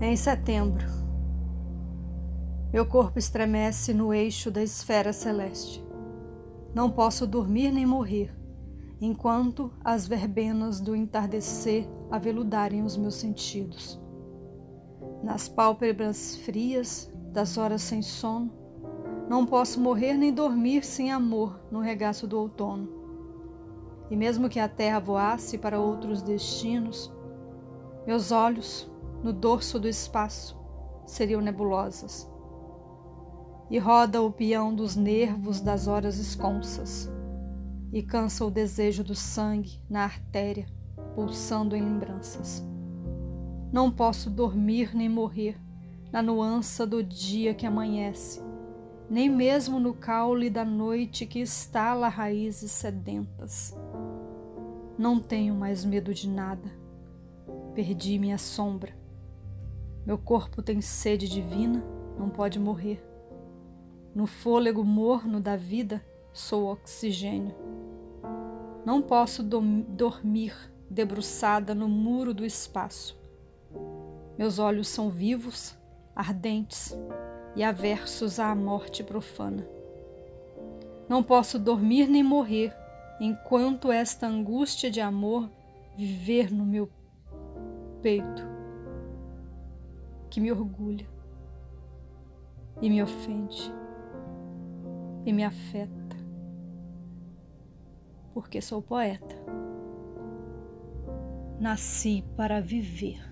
em setembro. Meu corpo estremece no eixo da esfera celeste. Não posso dormir nem morrer, enquanto as verbenas do entardecer aveludarem os meus sentidos. Nas pálpebras frias das horas sem sono, não posso morrer nem dormir sem amor no regaço do outono. E mesmo que a terra voasse para outros destinos, meus olhos, no dorso do espaço, seriam nebulosas. E roda o peão dos nervos das horas esconsas, e cansa o desejo do sangue na artéria, pulsando em lembranças. Não posso dormir nem morrer na nuança do dia que amanhece, nem mesmo no caule da noite que estala raízes sedentas. Não tenho mais medo de nada Perdi minha sombra. Meu corpo tem sede divina, não pode morrer. No fôlego morno da vida, sou oxigênio. Não posso dormir debruçada no muro do espaço. Meus olhos são vivos, ardentes e aversos à morte profana. Não posso dormir nem morrer enquanto esta angústia de amor viver no meu peito que me orgulha e me ofende e me afeta, porque sou poeta. Nasci para viver.